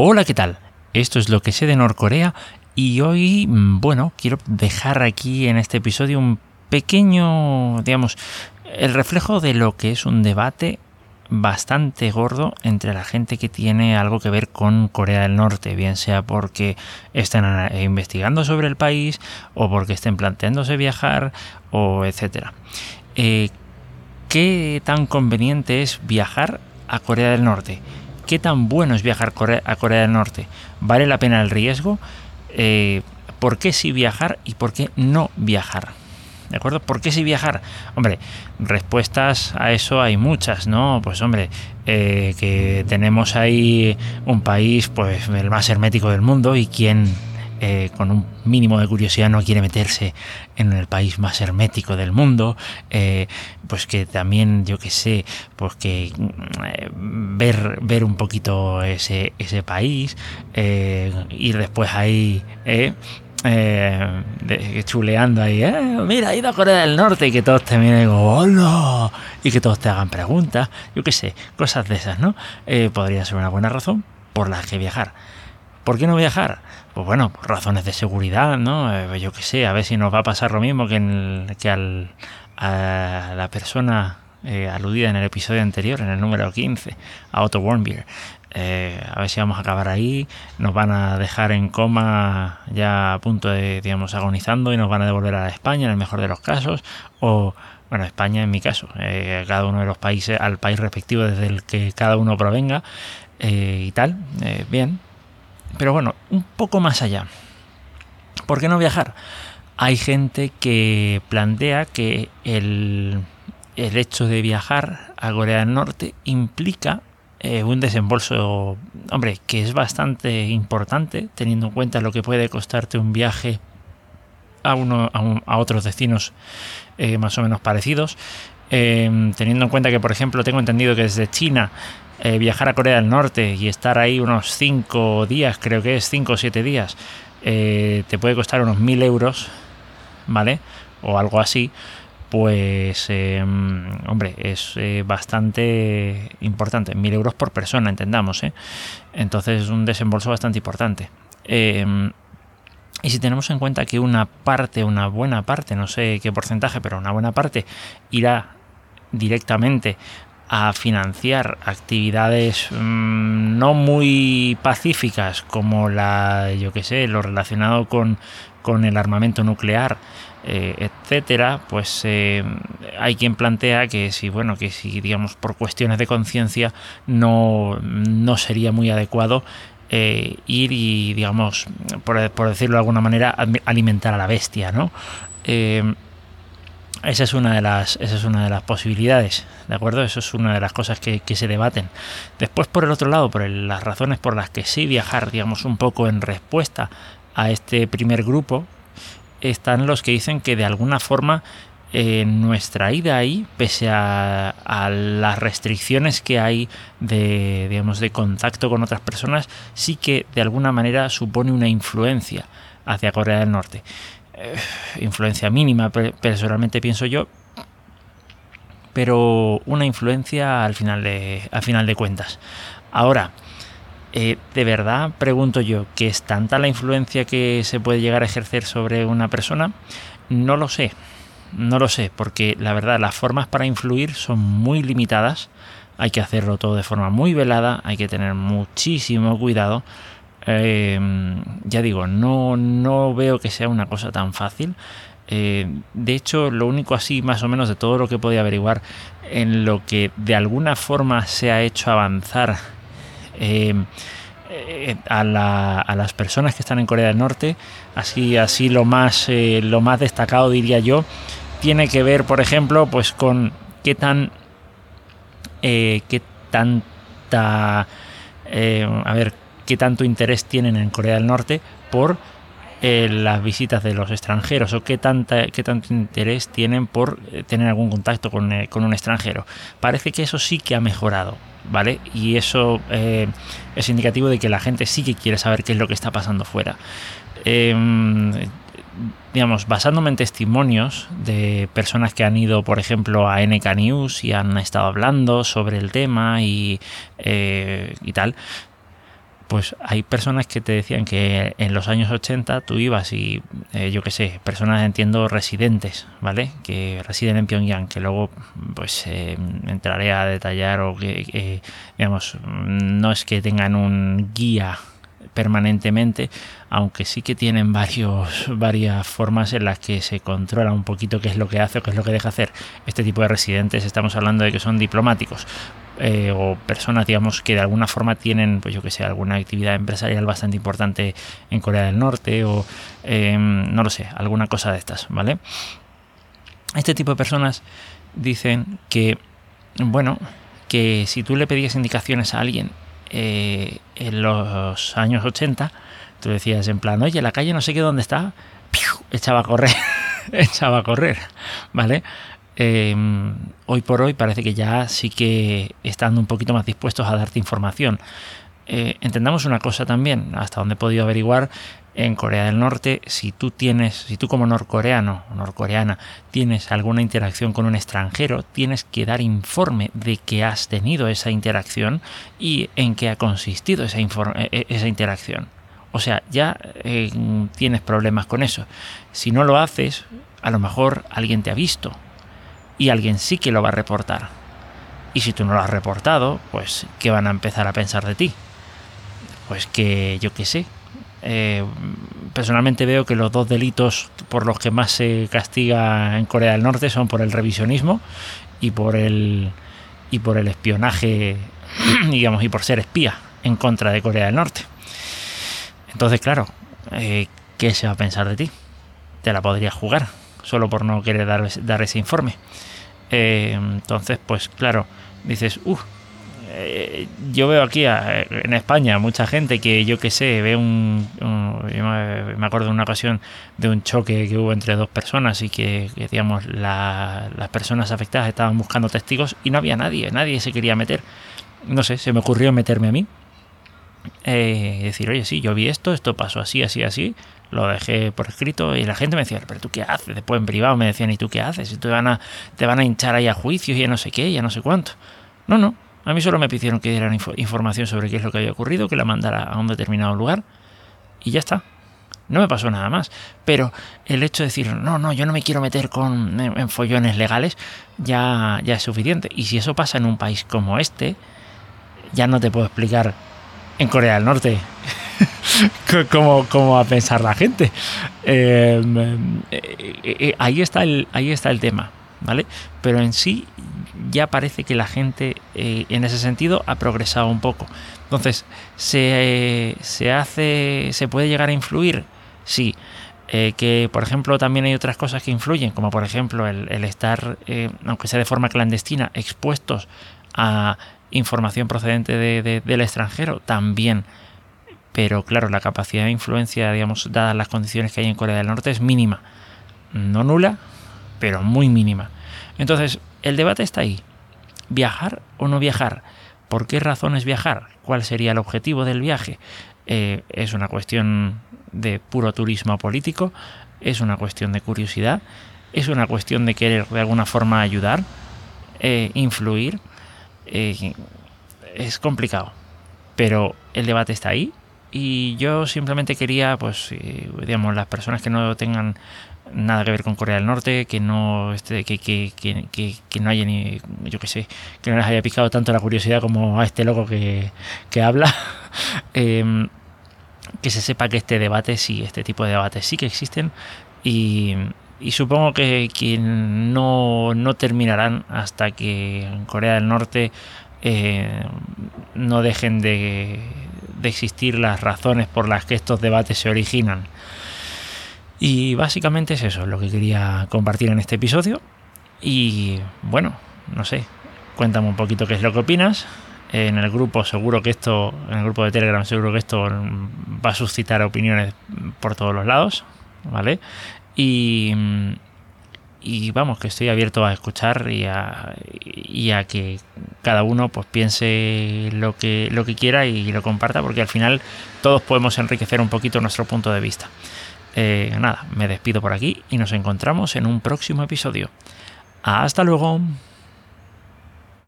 Hola, ¿qué tal? Esto es lo que sé de Norcorea y hoy, mm, bueno, quiero dejar aquí en este episodio un pequeño, digamos, el reflejo de lo que es un debate bastante gordo entre la gente que tiene algo que ver con Corea del Norte, bien sea porque estén investigando sobre el país o porque estén planteándose viajar o etcétera. Eh, ¿Qué tan conveniente es viajar a Corea del Norte? ¿Qué tan bueno es viajar a Corea del Norte? ¿Vale la pena el riesgo? Eh, ¿Por qué sí viajar y por qué no viajar? ¿De acuerdo? ¿Por qué sí viajar? Hombre, respuestas a eso hay muchas, ¿no? Pues hombre, eh, que tenemos ahí un país, pues el más hermético del mundo y quien eh, con un mínimo de curiosidad no quiere meterse en el país más hermético del mundo, eh, pues que también, yo que sé, pues que eh, ver, ver un poquito ese, ese país, ir después ahí, chuleando ahí, mira, he ido a Corea del Norte y que todos te miren hola, y que todos te hagan preguntas, yo que sé, cosas de esas, ¿no? podría ser una buena razón por la que viajar. ¿Por qué no viajar? Pues bueno, por razones de seguridad, ¿no? Eh, yo qué sé, a ver si nos va a pasar lo mismo que, en que al, a la persona eh, aludida en el episodio anterior, en el número 15, a Otto Warmbier. Eh, a ver si vamos a acabar ahí, nos van a dejar en coma ya a punto de, digamos, agonizando y nos van a devolver a España en el mejor de los casos, o, bueno, España en mi caso, cada uno de los países, al país respectivo desde el que cada uno provenga y tal, bien, pero bueno, un poco más allá. ¿Por qué no viajar? Hay gente que plantea que el, hecho de viajar a Corea del Norte implica eh, un desembolso, hombre, que es bastante importante, teniendo en cuenta lo que puede costarte un viaje a, uno, a, otros destinos eh, más o menos parecidos. Eh, teniendo en cuenta que, por ejemplo, tengo entendido que desde China eh, viajar a Corea del Norte y estar ahí unos 5 días, creo que es 5 o 7 días, eh, te puede costar unos 1000 euros, ¿vale? O algo así, pues, em, hombre, es eh, bastante importante. 1000 euros por persona, entendamos, ¿eh? Entonces es un desembolso bastante importante. Em, y si tenemos en cuenta que una parte, una buena parte, no sé qué porcentaje, pero una buena parte irá directamente a financiar actividades mm, no muy pacíficas como la, yo que sé, lo relacionado con, con el armamento nuclear, eh, etcétera, pues eh, hay quien plantea que si, bueno, que si digamos por cuestiones de conciencia no, no sería muy adecuado eh, ir y, digamos, por, por, decirlo de alguna manera, alimentar a la bestia, ¿no? Esa es una de las, esa es una de las posibilidades, ¿de acuerdo? Eso es una de las cosas que, se debaten. Después, por el otro lado, por las razones por las que sí viajar, digamos, un poco en respuesta a este primer grupo, están los que dicen que de alguna forma nuestra ida ahí, pese a, a, las restricciones que hay de, digamos, de contacto con otras personas, sí que de alguna manera supone una influencia hacia Corea del Norte. Eh, influencia mínima, personalmente pienso yo, pero una influencia al final de, al final de cuentas. Ahora, eh, de verdad pregunto yo, ¿que es tanta la influencia que se puede llegar a ejercer sobre una persona? No lo sé, no lo sé, porque la verdad las formas para influir son muy limitadas, hay que hacerlo todo de forma muy velada, hay que tener muchísimo cuidado eh, ya digo, no, no veo que sea una cosa tan fácil. Eh, de hecho, lo único así, más o menos, de todo lo que podía averiguar, en lo que de alguna forma se ha hecho avanzar eh, a, las personas que están en Corea del Norte, así, así lo más, lo más destacado diría yo, tiene que ver, por ejemplo, pues con qué tan, qué tanta, a ver, qué tanto interés tienen en Corea del Norte por eh, las visitas de los extranjeros o qué, tanta, qué tanto interés tienen por eh, tener algún contacto eh, con, un extranjero. Parece que eso sí que ha mejorado, ¿vale? Y eso es indicativo de que la gente sí que quiere saber qué es lo que está pasando fuera. Em, digamos, basándome en testimonios de personas que han ido, por ejemplo, a NK News y han estado hablando sobre el tema y, y tal, pues hay personas que te decían que en los años 80 tú ibas y, eh, yo qué sé, personas entiendo residentes, ¿vale? Que residen en Pyongyang, que luego pues eh, entraré a detallar o que, digamos, no es que tengan un guía permanentemente, aunque sí que tienen varias formas en las que se controla un poquito qué es lo que hace o qué es lo que deja hacer este tipo de residentes. Estamos hablando de que son diplomáticos. Eh, o personas, digamos, que de alguna forma tienen, pues yo que sé, alguna actividad empresarial bastante importante en Corea del Norte o, em, no lo sé, alguna cosa de estas, ¿vale? Este tipo de personas dicen que, bueno, que si tú le pedías indicaciones a alguien eh, en los años 80, tú decías en plan, oye, la calle no sé qué dónde está, echaba a correr, echaba a correr, ¿vale? Em, hoy por hoy parece que ya sí que están un poquito más dispuestos a darte información. Eh, entendamos una cosa también, hasta donde he podido averiguar, en Corea del Norte, si tú tienes, si tú como norcoreano o norcoreana tienes alguna interacción con un extranjero, tienes que dar informe de que has tenido esa interacción y en qué ha consistido esa, e, e, interacción. O sea, ya eh, tienes problemas con eso. Si no lo haces, a lo mejor alguien te ha visto y alguien sí que lo va a reportar. Y si tú no lo has reportado, pues ¿qué van a empezar a pensar de ti? Pues que yo qué sé. Eh, personalmente veo que los dos delitos por los que más se castiga en Corea del Norte son por el revisionismo y por el y por el espionaje, digamos, y por ser espía en contra de Corea del Norte. Entonces, claro, eh, ¿qué se va a pensar de ti? Te la podrías jugar solo por no querer dar, dar ese informe. Eh, entonces, pues claro, dices, uff, eh, yo veo aquí en España mucha gente que yo que sé, ve un, me acuerdo de una ocasión de un choque que hubo entre dos personas y que, digamos las personas afectadas estaban buscando testigos y no había nadie, nadie se quería meter. No sé, se me ocurrió meterme a mí. Eh, decir, oye, sí, yo vi esto, esto pasó así, así, así, lo dejé por escrito y la gente me decía, pero tú qué haces, después en privado me decían, ¿y tú qué haces? Y te van a, te van a hinchar ahí a juicios y ya no sé qué, ya no sé cuánto. No, no, a mí solo me pidieron que dieran información sobre qué es lo que había ocurrido, que la mandara a un determinado lugar y ya está. No me pasó nada más. Pero el hecho de decir, no, no, yo no me quiero meter con, en, follones legales, ya, ya es suficiente. Y si eso pasa en un país como este, ya no te puedo explicar en Corea del Norte cómo va a pensar la gente. Em, eh, eh, ahí, está el, ahí está el tema, ¿vale? Pero en sí ya parece que la gente eh, en ese sentido ha progresado un poco. Entonces, ¿se, se hace, se puede llegar a influir? Sí. que por ejemplo también hay otras cosas que influyen, como por ejemplo el, estar, aunque sea de forma clandestina, expuestos a información procedente del extranjero, también pero claro, la capacidad de influencia, digamos, dadas las condiciones que hay en Corea del Norte, es mínima. No nula, pero muy mínima. Entonces, el debate está ahí. ¿Viajar o no viajar? ¿Por qué razones viajar? ¿Cuál sería el objetivo del viaje? Eh, ¿Es una cuestión de puro turismo político? ¿Es una cuestión de curiosidad? ¿Es una cuestión de querer de alguna forma ayudar? Eh, ¿Influir? Eh, es complicado. Pero el debate está ahí y yo simplemente quería, pues, eh, digamos, las personas que no tengan nada que ver con Corea del Norte, que no este, que, que, que, que no haya ni, yo qué sé, que no les haya picado tanto la curiosidad como a este loco que, habla, em, que se sepa que este debate sí, este tipo de debates sí que existen y, supongo que, que no, no terminarán hasta que en Corea del Norte eh, no dejen de, de existir las razones por las que estos debates se originan. Y básicamente es eso lo que quería compartir en este episodio. Y bueno, no sé, cuéntame un poquito qué es lo que opinas. En el grupo seguro que esto, en el grupo de Telegram seguro que esto va a suscitar opiniones por todos los lados, ¿vale? Y, y vamos, que estoy abierto a escuchar y a, y a que cada uno pues piense lo que, lo que quiera y lo comparta, porque al final todos podemos enriquecer un poquito nuestro punto de vista. Eh, nada, me despido por aquí y nos encontramos en un próximo episodio. Hasta luego.